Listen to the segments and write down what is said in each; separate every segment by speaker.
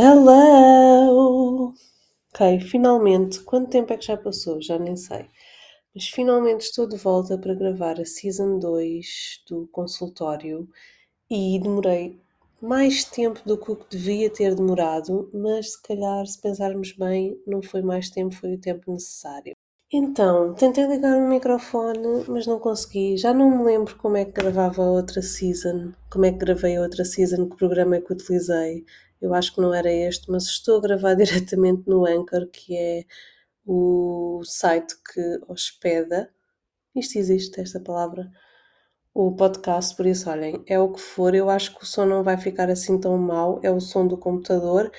Speaker 1: Hello! Ok, finalmente, quanto tempo é que já passou? Já nem sei. Mas finalmente estou de volta para gravar a Season 2 do consultório e demorei mais tempo do que o que devia ter demorado, mas se calhar, se pensarmos bem, não foi mais tempo, foi o tempo necessário. Então, tentei ligar o microfone, mas não consegui. Já não me lembro como é que gravava a outra season, como é que gravei a outra season, que programa é que utilizei. Eu acho que não era este, mas estou a gravar diretamente no Anchor, que é o site que hospeda. Isto existe, esta palavra. O podcast, por isso, olhem, é o que for. Eu acho que o som não vai ficar assim tão mau. É o som do computador,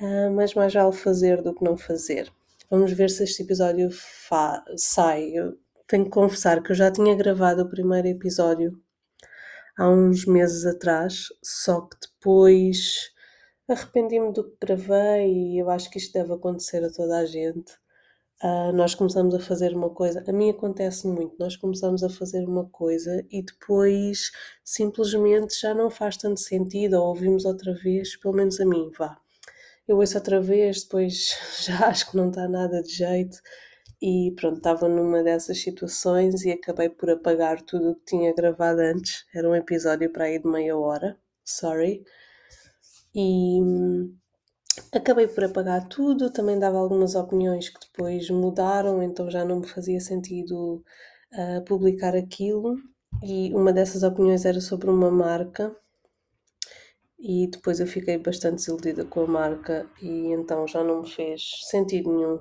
Speaker 1: ah, mas mais vale fazer do que não fazer. Vamos ver se este episódio sai. Eu tenho que confessar que eu já tinha gravado o primeiro episódio há uns meses atrás, só que depois arrependi-me do que gravei e eu acho que isto deve acontecer a toda a gente. Uh, nós começamos a fazer uma coisa, a mim acontece muito, nós começamos a fazer uma coisa e depois simplesmente já não faz tanto sentido, ou ouvimos outra vez, pelo menos a mim, vá. Eu ouço outra vez, depois já acho que não está nada de jeito e pronto, estava numa dessas situações e acabei por apagar tudo o que tinha gravado antes. Era um episódio para aí de meia hora, sorry e hum, acabei por apagar tudo. Também dava algumas opiniões que depois mudaram, então já não me fazia sentido uh, publicar aquilo. E uma dessas opiniões era sobre uma marca, e depois eu fiquei bastante desiludida com a marca, e então já não me fez sentido nenhum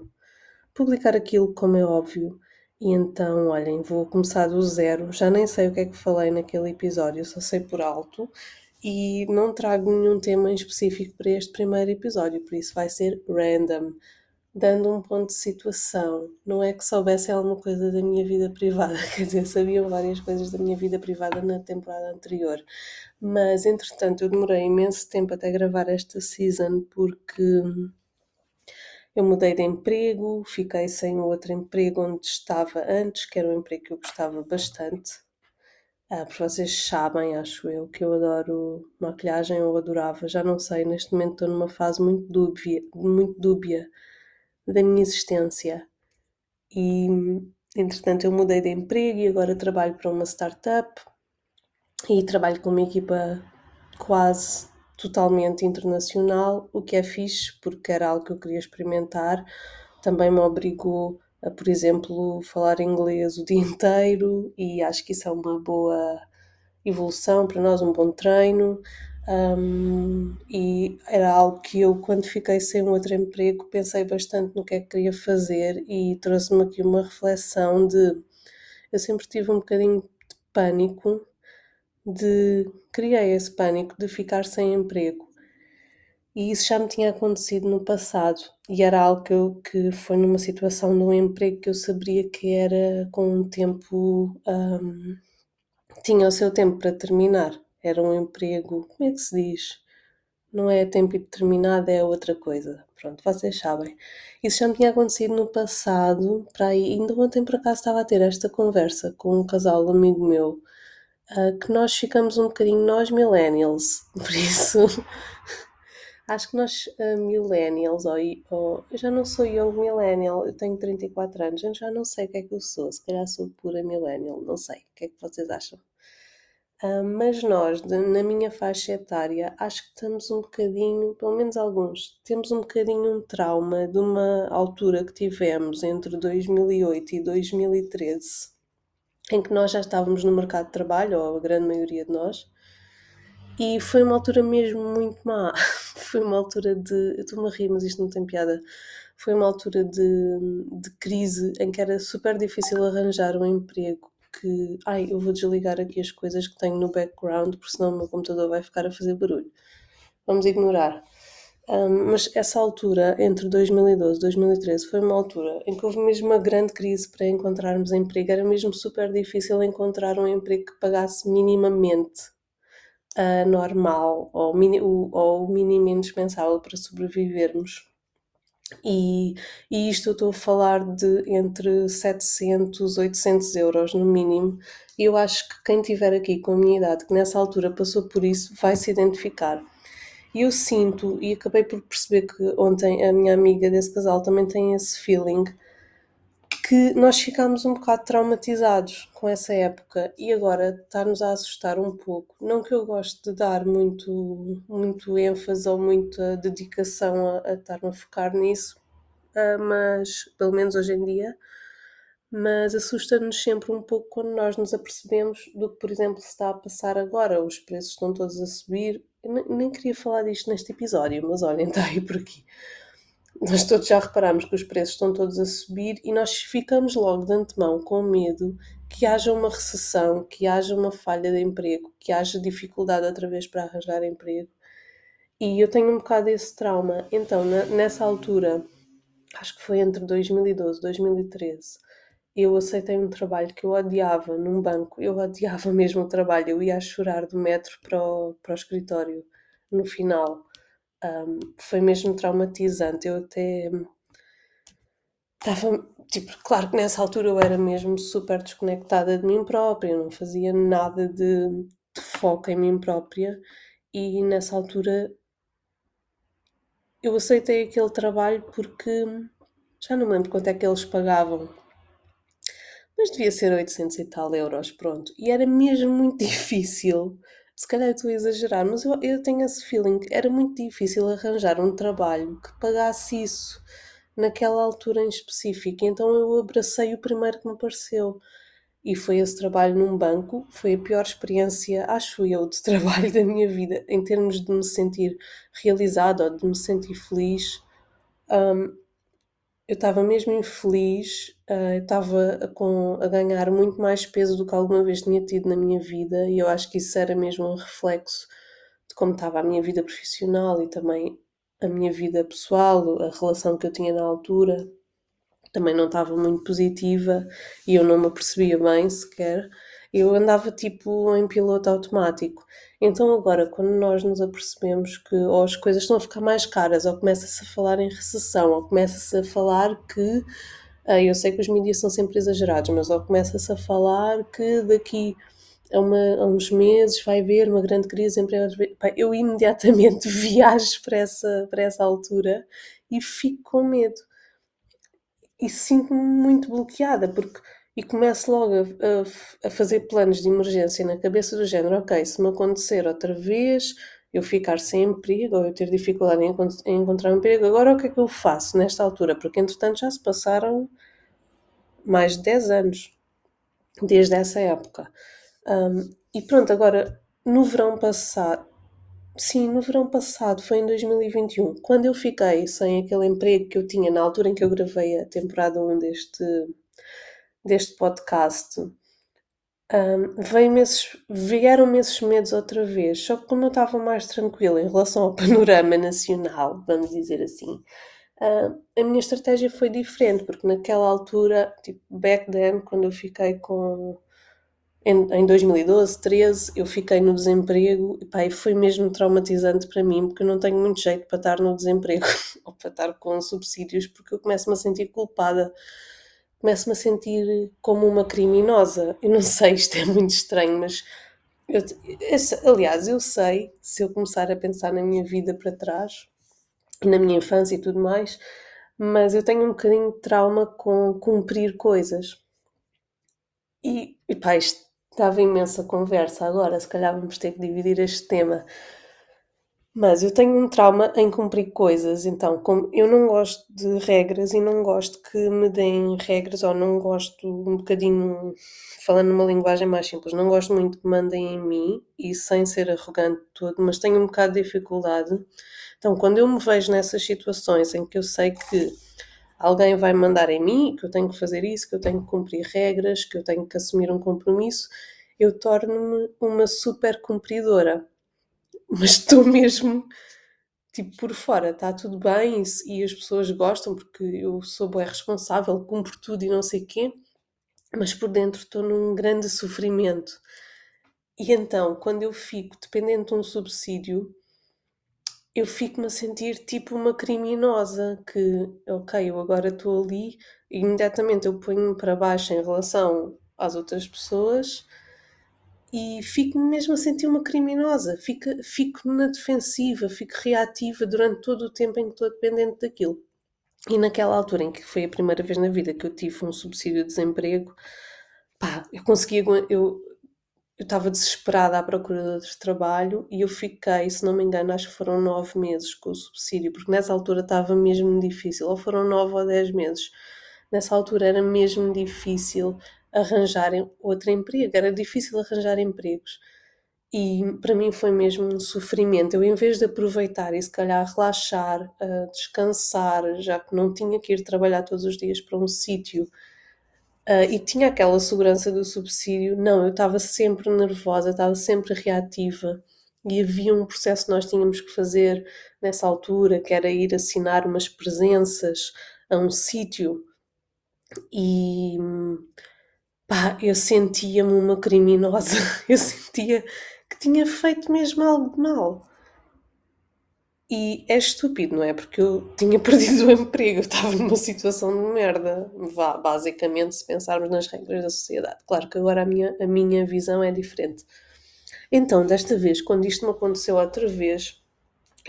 Speaker 1: publicar aquilo, como é óbvio. E então, olhem, vou começar do zero. Já nem sei o que é que falei naquele episódio, só sei por alto e não trago nenhum tema em específico para este primeiro episódio, por isso vai ser random, dando um ponto de situação. Não é que soubessem alguma coisa da minha vida privada, quer dizer, sabiam várias coisas da minha vida privada na temporada anterior, mas entretanto eu demorei imenso tempo até gravar esta season porque eu mudei de emprego, fiquei sem o outro emprego onde estava antes, que era um emprego que eu gostava bastante ah, porque vocês sabem, acho eu, que eu adoro maquilhagem, eu adorava, já não sei, neste momento estou numa fase muito dúbia, muito dúbia da minha existência. E, entretanto, eu mudei de emprego e agora trabalho para uma startup e trabalho com uma equipa quase totalmente internacional, o que é fixe, porque era algo que eu queria experimentar. Também me obrigou a, por exemplo, falar inglês o dia inteiro e acho que isso é uma boa evolução para nós, um bom treino. Um, e era algo que eu, quando fiquei sem um outro emprego, pensei bastante no que é que queria fazer e trouxe-me aqui uma reflexão de. Eu sempre tive um bocadinho de pânico, de. criei esse pânico de ficar sem emprego. E isso já me tinha acontecido no passado e era algo que, eu, que foi numa situação de um emprego que eu sabia que era com um tempo. Um, tinha o seu tempo para terminar. Era um emprego, como é que se diz? Não é tempo determinado, é outra coisa. Pronto, vocês sabem. Isso já me tinha acontecido no passado, para aí, ainda ontem por acaso estava a ter esta conversa com um casal amigo meu, uh, que nós ficamos um bocadinho nós millennials, por isso Acho que nós, uh, millennials, ou, ou, eu já não sou young millennial, eu tenho 34 anos, eu já não sei o que é que eu sou, se calhar sou pura millennial, não sei, o que é que vocês acham? Uh, mas nós, de, na minha faixa etária, acho que estamos um bocadinho, pelo menos alguns, temos um bocadinho um trauma de uma altura que tivemos entre 2008 e 2013, em que nós já estávamos no mercado de trabalho, ou a grande maioria de nós, e foi uma altura mesmo muito má. foi uma altura de. Eu estou-me a rir, mas isto não tem piada. Foi uma altura de, de crise em que era super difícil arranjar um emprego que. Ai, eu vou desligar aqui as coisas que tenho no background, porque senão o meu computador vai ficar a fazer barulho. Vamos ignorar. Um, mas essa altura, entre 2012 e 2013, foi uma altura em que houve mesmo uma grande crise para encontrarmos emprego. Era mesmo super difícil encontrar um emprego que pagasse minimamente uh, normal ou, mini, o, ou o mínimo indispensável para sobrevivermos. E, e isto eu estou a falar de entre 700 800 euros no mínimo. E eu acho que quem estiver aqui com a minha idade, que nessa altura passou por isso, vai se identificar. E eu sinto, e acabei por perceber que ontem a minha amiga desse casal também tem esse feeling, que nós ficámos um bocado traumatizados com essa época e agora está-nos a assustar um pouco. Não que eu goste de dar muito, muito ênfase ou muita dedicação a, a estar-me a focar nisso, uh, mas pelo menos hoje em dia, mas assusta-nos sempre um pouco quando nós nos apercebemos do que, por exemplo, se está a passar agora. Os preços estão todos a subir. Eu nem queria falar disto neste episódio, mas olhem, está aí por aqui. Nós todos já reparamos que os preços estão todos a subir e nós ficamos logo de antemão com medo que haja uma recessão, que haja uma falha de emprego, que haja dificuldade outra vez para arranjar emprego. E eu tenho um bocado esse trauma. Então, nessa altura, acho que foi entre 2012 e 2013, eu aceitei um trabalho que eu odiava num banco, eu odiava mesmo o trabalho, eu ia a chorar do metro para o, para o escritório no final. Um, foi mesmo traumatizante. Eu até estava, tipo, claro que nessa altura eu era mesmo super desconectada de mim própria, eu não fazia nada de, de foco em mim própria e nessa altura eu aceitei aquele trabalho porque já não me lembro quanto é que eles pagavam mas devia ser 800 e tal euros, pronto. E era mesmo muito difícil, se calhar estou a exagerar, mas eu, eu tenho esse feeling que era muito difícil arranjar um trabalho que pagasse isso naquela altura em específico. Então eu abracei o primeiro que me apareceu. E foi esse trabalho num banco, foi a pior experiência, acho eu, de trabalho da minha vida, em termos de me sentir realizado ou de me sentir feliz. Um, eu estava mesmo infeliz, uh, estava a, a ganhar muito mais peso do que alguma vez tinha tido na minha vida, e eu acho que isso era mesmo um reflexo de como estava a minha vida profissional e também a minha vida pessoal, a relação que eu tinha na altura também não estava muito positiva e eu não me apercebia bem sequer. Eu andava tipo em piloto automático. Então agora, quando nós nos apercebemos que ou as coisas estão a ficar mais caras, ou começa-se a falar em recessão, ou começa-se a falar que ah, eu sei que os mídias são sempre exagerados, mas ou começa-se a falar que daqui a, uma, a, uns meses vai haver uma grande crise eu imediatamente viajo para essa, para essa altura e fico com medo. E sinto-me muito bloqueada, porque e começo logo a, a, a, fazer planos de emergência na cabeça do género, ok, se me acontecer outra vez, eu ficar sem emprego ou eu ter dificuldade em, em encontrar um emprego, agora o que é que eu faço nesta altura? Porque entretanto já se passaram mais de 10 anos desde essa época. Um, e pronto, agora no verão passado, sim, no verão passado, foi em 2021, quando eu fiquei sem aquele emprego que eu tinha na altura em que eu gravei a temporada 1 deste deste podcast, um, vieram-me esses medos outra vez, só que como eu estava mais tranquila em relação ao panorama nacional, vamos dizer assim, uh, a minha estratégia foi diferente, porque naquela altura, tipo, back then, quando eu fiquei com. Em, em 2012, 13, eu fiquei no desemprego e, pá, e foi mesmo traumatizante para mim, porque eu não tenho muito jeito para estar no desemprego ou para estar com subsídios, porque eu começo-me a sentir culpada começo-me a sentir como uma criminosa. Eu não sei, isto é muito estranho, mas. Eu, aliás, eu sei, se eu começar a pensar na minha vida para trás, na minha infância e tudo mais, mas eu tenho um bocadinho de trauma com cumprir coisas. E, e pá, isto estava imensa conversa agora, se calhar vamos ter que dividir este tema mas eu tenho um trauma em cumprir coisas, então, como eu não gosto de regras e não gosto que me deem regras, ou não gosto um bocadinho, falando numa linguagem mais simples, não gosto muito que mandem em mim, e sem ser arrogante todo, mas tenho um bocado de dificuldade. Então, quando eu me vejo nessas situações em que eu sei que alguém vai mandar em mim, que eu tenho que fazer isso, que eu tenho que cumprir regras, que eu tenho que assumir um compromisso, eu torno-me uma super cumpridora mas estou mesmo tipo por fora, está tudo bem e, e, as pessoas gostam porque eu sou bem responsável, cumpro tudo e não sei o quê, mas por dentro estou num grande sofrimento. E então, quando eu fico dependente de um subsídio, eu fico-me a sentir tipo uma criminosa que, ok, eu agora estou ali e imediatamente eu ponho-me para baixo em relação às outras pessoas e fico-me mesmo a sentir uma criminosa, fico, fico na defensiva, fico reativa durante todo o tempo em que estou dependente daquilo. E naquela altura em que foi a primeira vez na vida que eu tive um subsídio de desemprego, pá, eu conseguia, eu eu estava desesperada à procura de outro trabalho e eu fiquei, se não me engano, acho que foram nove meses com o subsídio, porque nessa altura estava mesmo difícil, ou foram nove ou dez meses. Nessa altura era mesmo difícil arranjar outro emprego, era difícil arranjar empregos. E para mim foi mesmo um sofrimento. Eu, em vez de aproveitar e se calhar relaxar, uh, descansar, já que não tinha que ir trabalhar todos os dias para um sítio Uh, e tinha aquela segurança do subsídio. Não, eu estava sempre nervosa, estava sempre reativa e havia um processo que nós tínhamos que fazer nessa altura, que era ir assinar umas presenças a um sítio e pá, eu sentia-me uma criminosa, eu sentia que tinha feito mesmo algo de mal. E é estúpido, não é? Porque eu tinha perdido o emprego, eu estava numa situação de merda, vá, basicamente, se pensarmos nas regras da sociedade. Claro que agora a minha, a minha visão é diferente. Então, desta vez, quando isto me aconteceu outra vez,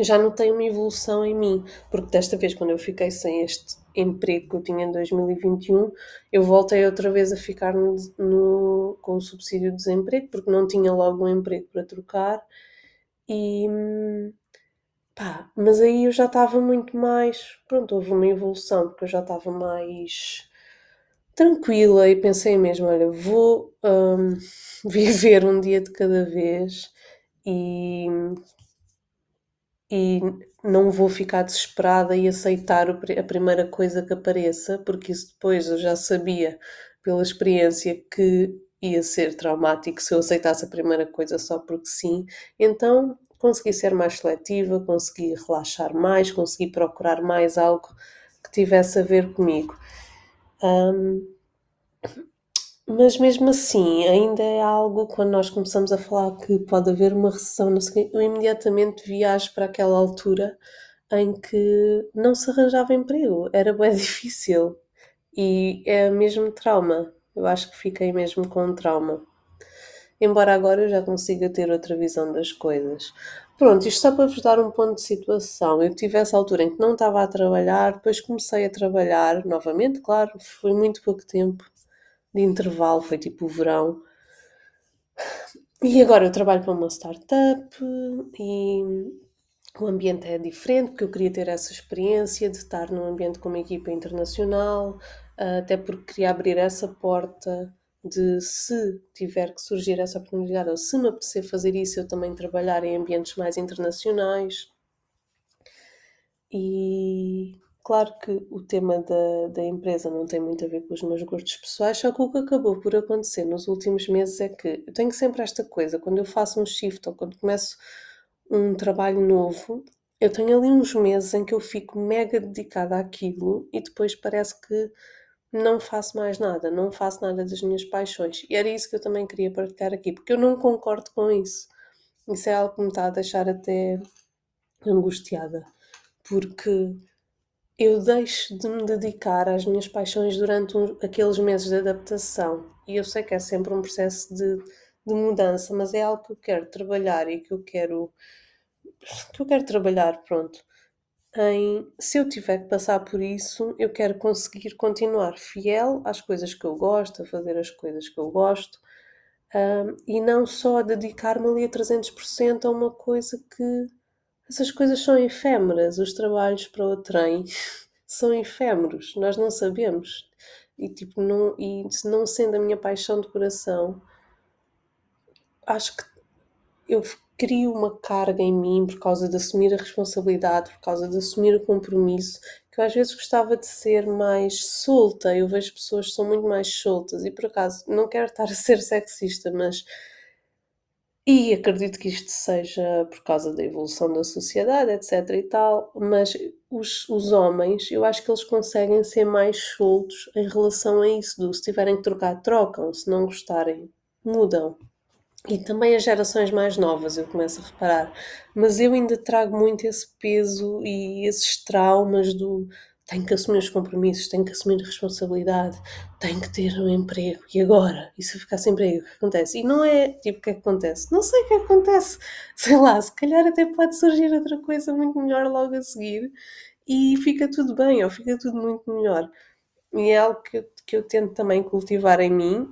Speaker 1: já notei uma evolução em mim, porque desta vez, quando eu fiquei sem este emprego que eu tinha em 2021, eu voltei outra vez a ficar no, no, com o subsídio de desemprego, porque não tinha logo um emprego para trocar e Pá, mas aí eu já estava muito mais. Pronto, houve uma evolução, porque eu já estava mais tranquila e pensei mesmo: olha, vou um, viver um dia de cada vez e, e não vou ficar desesperada e aceitar a primeira coisa que apareça, porque isso depois eu já sabia pela experiência que ia ser traumático se eu aceitasse a primeira coisa só porque sim. Então consegui ser mais seletiva, consegui relaxar mais, consegui procurar mais algo que tivesse a ver comigo. Um, mas mesmo assim, ainda é algo quando nós começamos a falar que pode haver uma recessão, eu imediatamente viajo para aquela altura em que não se arranjava emprego, era bem difícil e é mesmo trauma. Eu acho que fiquei mesmo com um trauma embora agora eu já consiga ter outra visão das coisas. Pronto, isto só para vos dar um ponto de situação. Eu tive essa altura em que não estava a trabalhar, depois comecei a trabalhar novamente, claro, foi muito pouco tempo de intervalo, foi tipo o verão. E agora eu trabalho para uma startup e o ambiente é diferente, porque eu queria ter essa experiência de estar num ambiente com uma equipa internacional, até porque queria abrir essa porta de se tiver que surgir essa oportunidade ou se me apetecer fazer isso, eu também trabalhar em ambientes mais internacionais. E claro que o tema da, da empresa não tem muito a ver com os meus gostos pessoais, só que o que acabou por acontecer nos últimos meses é que eu tenho sempre esta coisa, quando eu faço um shift ou quando começo um trabalho novo, eu tenho ali uns meses em que eu fico mega dedicada àquilo e depois parece que não faço mais nada, não faço nada das minhas paixões. E era isso que eu também queria partilhar aqui, porque eu não concordo com isso. Isso é algo que me está a deixar até angustiada, porque eu deixo de me dedicar às minhas paixões durante um, aqueles meses de adaptação. E eu sei que é sempre um processo de, de mudança, mas é algo que eu quero trabalhar e que eu quero que eu quero trabalhar, pronto em se eu tiver que passar por isso, eu quero conseguir continuar fiel às coisas que eu gosto, a fazer as coisas que eu gosto, um, e não só dedicar-me ali a 300% a uma coisa que essas coisas são efêmeras, os trabalhos para o trem são efêmeros, nós não sabemos. E tipo, não, e não sendo a minha paixão de coração, acho que eu crio uma carga em mim por causa de assumir a responsabilidade, por causa de assumir o compromisso, que eu às vezes gostava de ser mais solta. Eu vejo pessoas que são muito mais soltas e por acaso não quero estar a ser sexista, mas. E acredito que isto seja por causa da evolução da sociedade, etc. e tal, mas os, os homens, eu acho que eles conseguem ser mais soltos em relação a isso, do se tiverem que trocar, trocam, se não gostarem, mudam. E também as gerações mais novas, eu começo a reparar. Mas eu ainda trago muito esse peso e esses traumas do tenho que assumir os compromissos, tenho que assumir a responsabilidade, tenho que ter um emprego. E agora? E se eu ficar sem emprego, o que acontece? E não é tipo o que, é acontece? Não sei o que acontece. Sei lá, se calhar até pode surgir outra coisa muito melhor logo a seguir e fica tudo bem, ou fica tudo muito melhor. E é algo que eu, que eu tento também cultivar em mim,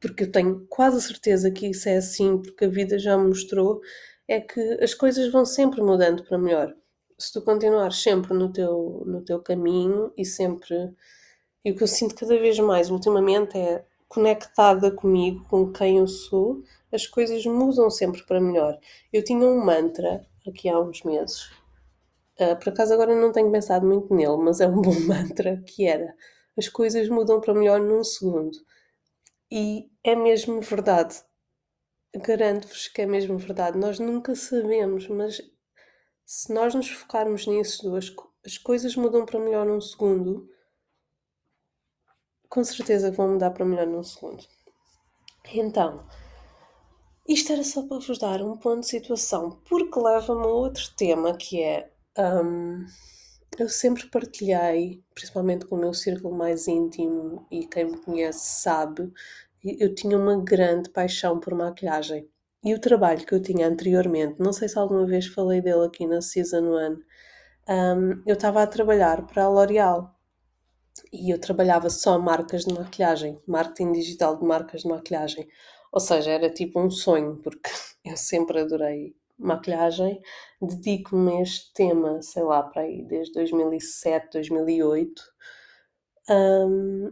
Speaker 1: porque eu tenho quase a certeza que isso é assim, porque a vida já me mostrou, é que as coisas vão sempre mudando para melhor se tu continuares sempre no teu, no teu caminho e sempre. E o que eu sinto cada vez mais ultimamente é conectada comigo, com quem eu sou, as coisas mudam sempre para melhor. Eu tinha um mantra aqui há uns meses, uh, por acaso agora não tenho pensado muito nele, mas é um bom mantra que era as coisas mudam para melhor num segundo. E é mesmo verdade. Garanto-vos que é mesmo verdade. Nós nunca sabemos, mas se nós nos focarmos nisso, as, as coisas mudam para melhor num segundo, com certeza vão mudar para melhor num segundo. Então, isto era só para vos dar um ponto de situação, porque leva-me a outro tema que é. Um, eu sempre partilhei, principalmente com o meu círculo mais íntimo e quem me conhece sabe, eu tinha uma grande paixão por maquilhagem. E o trabalho que eu tinha anteriormente, não sei se alguma vez falei dele aqui na Season 1, um, eu estava a trabalhar para a L'Oréal e eu trabalhava só marcas de maquilhagem, marketing digital de marcas de maquilhagem. Ou seja, era tipo um sonho, porque eu sempre adorei maquilhagem, dedico-me a este tema, sei lá, para aí, desde 2007, 2008. Um,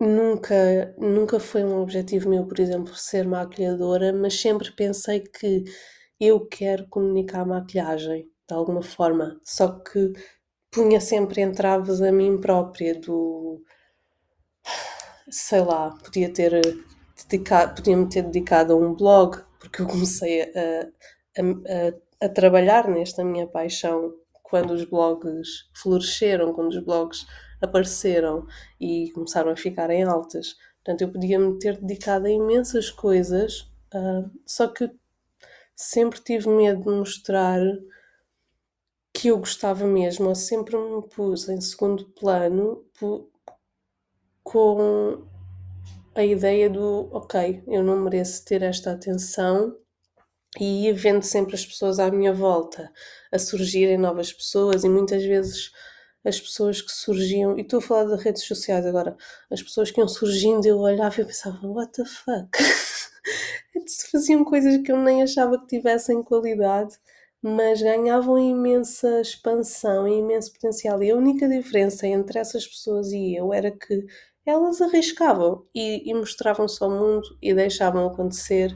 Speaker 1: Nunca, nunca foi um objetivo meu, por exemplo, ser maquilhadora, mas sempre pensei que eu quero comunicar maquilhagem de alguma forma. Só que punha sempre entraves a mim própria do sei lá, podia ter dedicado, podia-me ter dedicado a um blog, porque eu comecei a, a, a, a trabalhar nesta minha paixão quando os blogs floresceram, quando os blogs apareceram e começaram a ficar em altas. Portanto, eu podia me ter dedicado a imensas coisas, uh, só que sempre tive medo de mostrar que eu gostava mesmo, ou sempre me pus em segundo plano com a ideia do ok, eu não mereço ter esta atenção e vendo sempre as pessoas à minha volta a surgirem novas pessoas e muitas vezes as pessoas que surgiam, e estou a falar das redes sociais agora, as pessoas que iam surgindo, eu olhava e pensava, what the fuck? Faziam coisas que eu nem achava que tivessem qualidade, mas ganhavam imensa expansão e imenso potencial. E a única diferença entre essas pessoas e eu era que elas arriscavam e, e mostravam-se ao mundo e deixavam acontecer.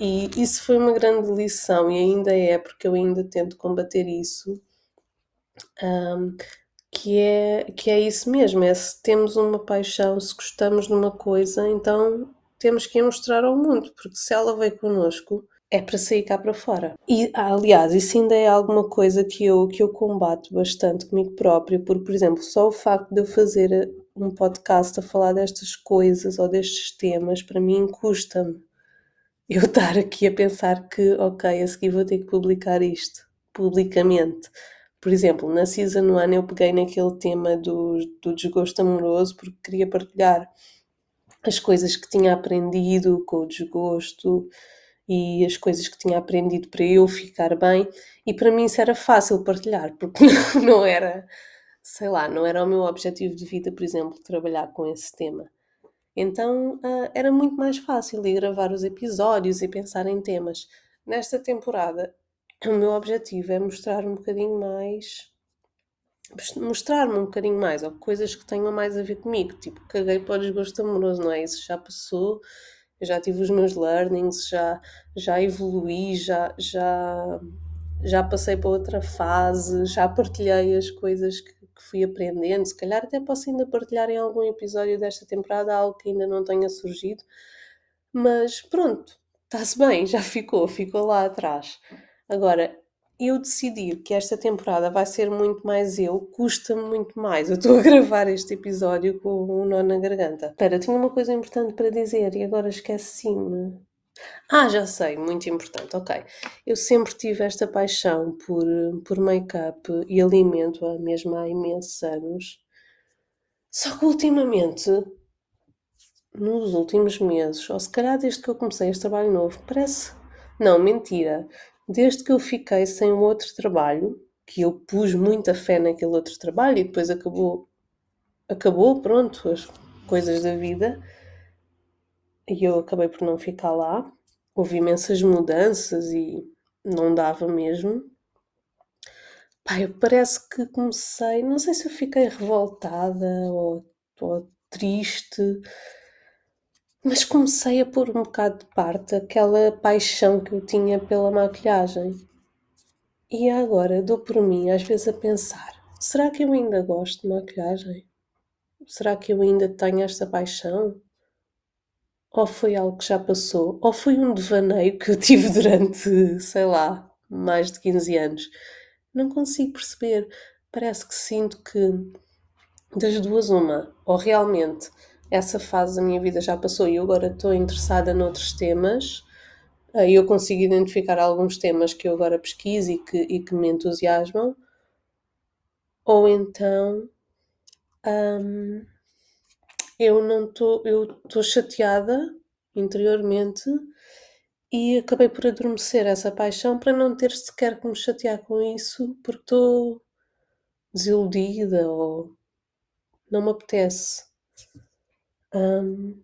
Speaker 1: E isso foi uma grande lição e ainda é, porque eu ainda tento combater isso. Um, que é, que é isso mesmo, é se temos uma paixão, se gostamos de uma coisa, então temos que a mostrar ao mundo, porque se ela veio connosco, é para sair cá para fora. E, aliás, isso ainda é alguma coisa que eu, que eu combato bastante comigo própria, porque, por exemplo, só o facto de eu fazer um podcast a falar destas coisas ou destes temas, para mim custa-me. Eu estar aqui a pensar que, ok, a seguir vou ter que publicar isto publicamente por exemplo, na Season 1 eu peguei naquele tema do, do desgosto amoroso porque queria partilhar as coisas que tinha aprendido com o desgosto e as coisas que tinha aprendido para eu ficar bem e para mim isso era fácil partilhar porque não era, sei lá, não era o meu objetivo de vida, por exemplo, trabalhar com esse tema. Então uh, era muito mais fácil ir gravar os episódios e pensar em temas. Nesta temporada o meu objetivo é mostrar um bocadinho mais mostrar-me um bocadinho mais, ou coisas que tenham mais a ver comigo, tipo, caguei para o desgosto amoroso, não é? Isso já passou, já tive os meus learnings, já, já evoluí, já, já, já passei para outra fase, já partilhei as coisas que, que fui aprendendo, se calhar até posso ainda partilhar em algum episódio desta temporada algo que ainda não tenha surgido, mas pronto, está-se bem, já ficou, ficou lá atrás. Agora, eu decidir que esta temporada vai ser muito mais eu, custa-me muito mais. Eu estou a gravar este episódio com um nó na garganta. Espera, tinha uma coisa importante para dizer e agora esqueci-me. Ah, já sei, muito importante, ok. Eu sempre tive esta paixão por, por make-up e alimento-a mesmo há imensos anos. Só que ultimamente, nos últimos meses, ou se calhar desde que eu comecei este trabalho novo, parece. Não, mentira. Desde que eu fiquei sem um outro trabalho, que eu pus muita fé naquele outro trabalho e depois acabou. Acabou, pronto, as coisas da vida. E eu acabei por não ficar lá houve imensas mudanças e não dava mesmo. Pai, parece que comecei, não sei se eu fiquei revoltada ou, ou triste, mas comecei a pôr um bocado de parte aquela paixão que eu tinha pela maquilhagem. E agora dou por mim, às vezes, a pensar: será que eu ainda gosto de maquilhagem? Será que eu ainda tenho esta paixão? ou foi algo que já passou, ou foi um devaneio que eu tive durante, sei lá, mais de 15 anos. Não consigo perceber. Parece que sinto que das duas, uma, ou realmente essa fase da minha vida já passou e eu agora estou interessada noutros temas, e eu consigo identificar alguns temas que eu agora pesquiso e que, e que me entusiasmam, ou então. Hum, eu não estou, eu estou chateada interiormente e acabei por adormecer essa paixão para não ter sequer que me chatear com isso porque estou desiludida ou não me apetece. Um,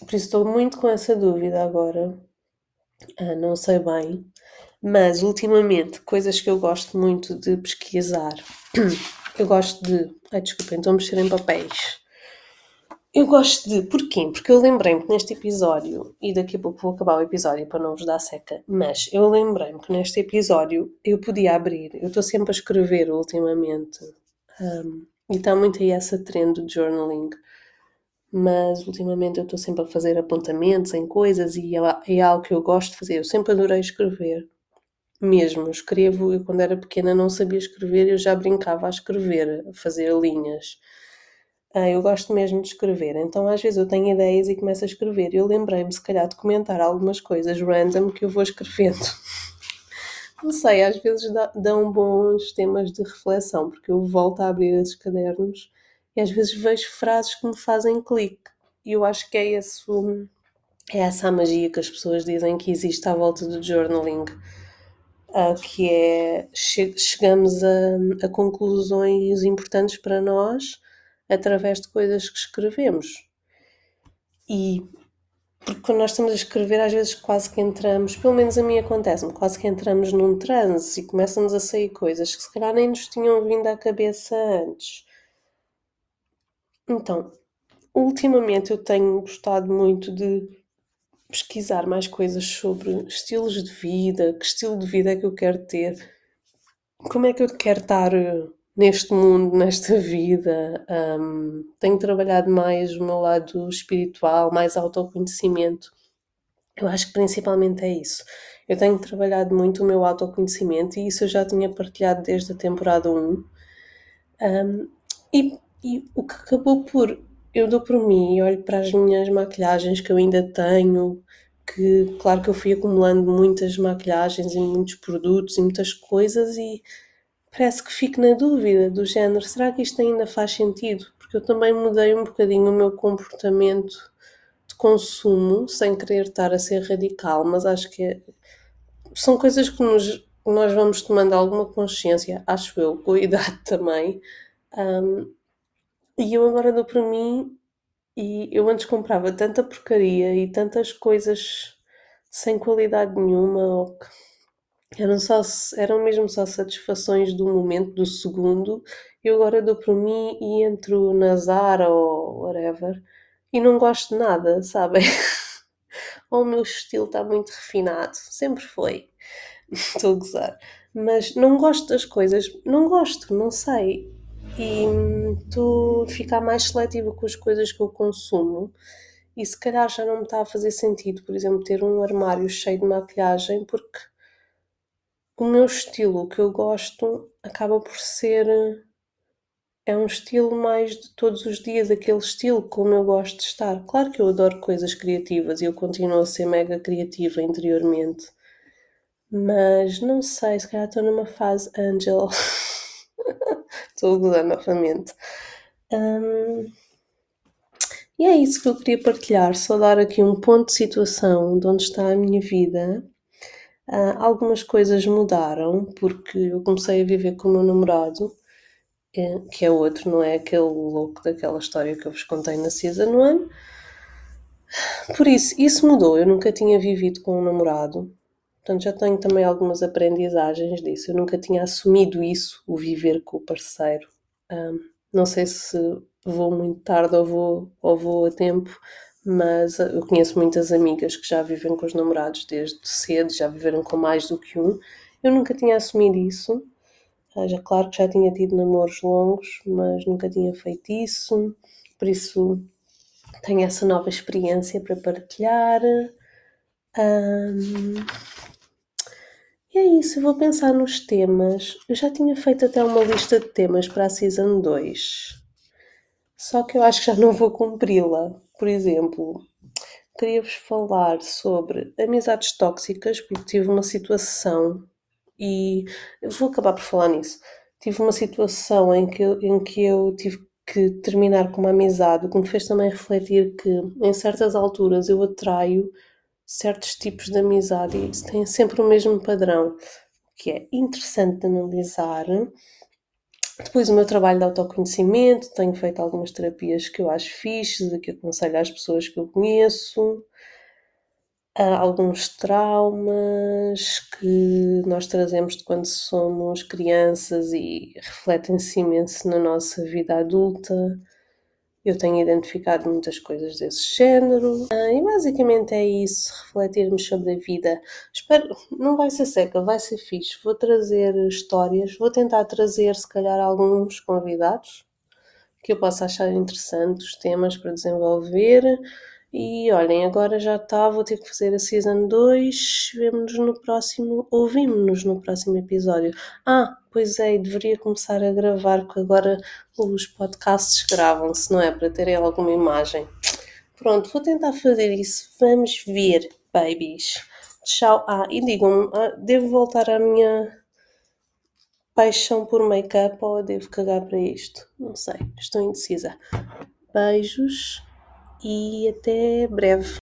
Speaker 1: por isso estou muito com essa dúvida agora. Ah, não sei bem, mas ultimamente coisas que eu gosto muito de pesquisar. Eu gosto de. Ai, desculpem, estou a mexer em papéis. Eu gosto de. Porquê? Porque eu lembrei-me que neste episódio, e daqui a pouco vou acabar o episódio para não vos dar seca, mas eu lembrei-me que neste episódio eu podia abrir. Eu estou sempre a escrever ultimamente. Um, e está muito aí essa trend do journaling. Mas ultimamente eu estou sempre a fazer apontamentos em coisas e é, é algo que eu gosto de fazer. Eu sempre adorei escrever. Mesmo, eu escrevo, eu quando era pequena não sabia escrever, eu já brincava a escrever, a fazer linhas. Ah, eu gosto mesmo de escrever, então às vezes eu tenho ideias e começo a escrever. Eu lembrei-me, se calhar, de comentar algumas coisas random que eu vou escrevendo. Não sei, às vezes dão bons temas de reflexão, porque eu volto a abrir esses cadernos e às vezes vejo frases que me fazem clique. E eu acho que é, esse, é essa a magia que as pessoas dizem que existe à volta do journaling. Uh, que é che chegamos a, a conclusões importantes para nós através de coisas que escrevemos. E porque quando nós estamos a escrever, às vezes quase que entramos, pelo menos a mim acontece-me, quase que entramos num transe e começam-nos a sair coisas que se calhar nem nos tinham vindo à cabeça antes. Então, ultimamente eu tenho gostado muito de pesquisar mais coisas sobre estilos de vida, que estilo de vida é que eu quero ter, como é que eu quero estar neste mundo, nesta vida. Um, tenho trabalhado mais o meu lado espiritual, mais autoconhecimento. Eu acho que principalmente é isso. Eu tenho trabalhado muito o meu autoconhecimento e isso eu já tinha partilhado desde a temporada 1. Um, e, e o que acabou por. Eu dou por mim e olho para as minhas maquilhagens que eu ainda tenho, que claro que eu fui acumulando muitas maquilhagens e muitos produtos e muitas coisas e parece que fico na dúvida do género, será que isto ainda faz sentido? Porque eu também mudei um bocadinho o meu comportamento de consumo, sem querer estar a ser radical, mas acho que é, são coisas que nos, nós vamos tomando alguma consciência, acho eu, com a idade também. Um, e eu agora dou para mim e eu antes comprava tanta porcaria e tantas coisas sem qualidade nenhuma ou que eram, só, eram mesmo só satisfações do momento, do segundo. Eu agora dou por mim e entro na Zara ou whatever e não gosto de nada, sabem? ou o meu estilo está muito refinado, sempre foi. Estou a gozar. Mas não gosto das coisas, não gosto, não sei. E a ficar mais seletiva com as coisas que eu consumo. E se calhar já não me está a fazer sentido, por exemplo, ter um armário cheio de maquilhagem, porque o meu estilo, que eu gosto, acaba por ser é um estilo mais de todos os dias, aquele estilo como eu gosto de estar. Claro que eu adoro coisas criativas e eu continuo a ser mega criativa interiormente, mas não sei, se calhar estou numa fase Angel. estou a gozar novamente. Um, e é isso que eu queria partilhar, só dar aqui um ponto de situação de onde está a minha vida. Uh, algumas coisas mudaram porque eu comecei a viver com o meu namorado, eh, que é outro, não é aquele louco daquela história que eu vos contei na Season 1. Por isso, isso mudou. Eu nunca tinha vivido com um namorado, portanto já tenho também algumas aprendizagens disso. Eu nunca tinha assumido isso, o viver com o parceiro. Um, não sei se vou muito tarde ou vou, ou vou a tempo, mas eu conheço muitas amigas que já vivem com os namorados desde cedo, já viveram com mais do que um. Eu nunca tinha assumido isso. Ah, já claro que já tinha tido namoros longos, mas nunca tinha feito isso. Por isso tenho essa nova experiência para partilhar. Um, é isso, eu vou pensar nos temas. Eu já tinha feito até uma lista de temas para a Season 2. Só que eu acho que já não vou cumpri-la. Por exemplo, queria-vos falar sobre amizades tóxicas, porque tive uma situação e vou acabar por falar nisso. Tive uma situação em que, em que eu tive que terminar com uma amizade, o que me fez também refletir que em certas alturas eu atraio certos tipos de amizade e tem sempre o mesmo padrão, que é interessante de analisar. Depois o meu trabalho de autoconhecimento, tenho feito algumas terapias que eu acho fixes, que aconselho às pessoas que eu conheço. Há alguns traumas que nós trazemos de quando somos crianças e refletem-se imenso na nossa vida adulta. Eu tenho identificado muitas coisas desse género. Ah, e basicamente é isso, refletirmos sobre a vida. Espero, não vai ser seca, vai ser fixe. Vou trazer histórias, vou tentar trazer se calhar alguns convidados que eu possa achar interessantes, temas para desenvolver. E olhem, agora já está, vou ter que fazer a Season 2. Vemo-nos no próximo, ouvimos-nos no próximo episódio. Ah, pois é, deveria começar a gravar, porque agora os podcasts gravam-se, não é? Para terem alguma imagem. Pronto, vou tentar fazer isso. Vamos ver, babies. Tchau. Ah, e digam-me, ah, devo voltar à minha paixão por make-up ou devo cagar para isto? Não sei, estou indecisa. Beijos e até breve.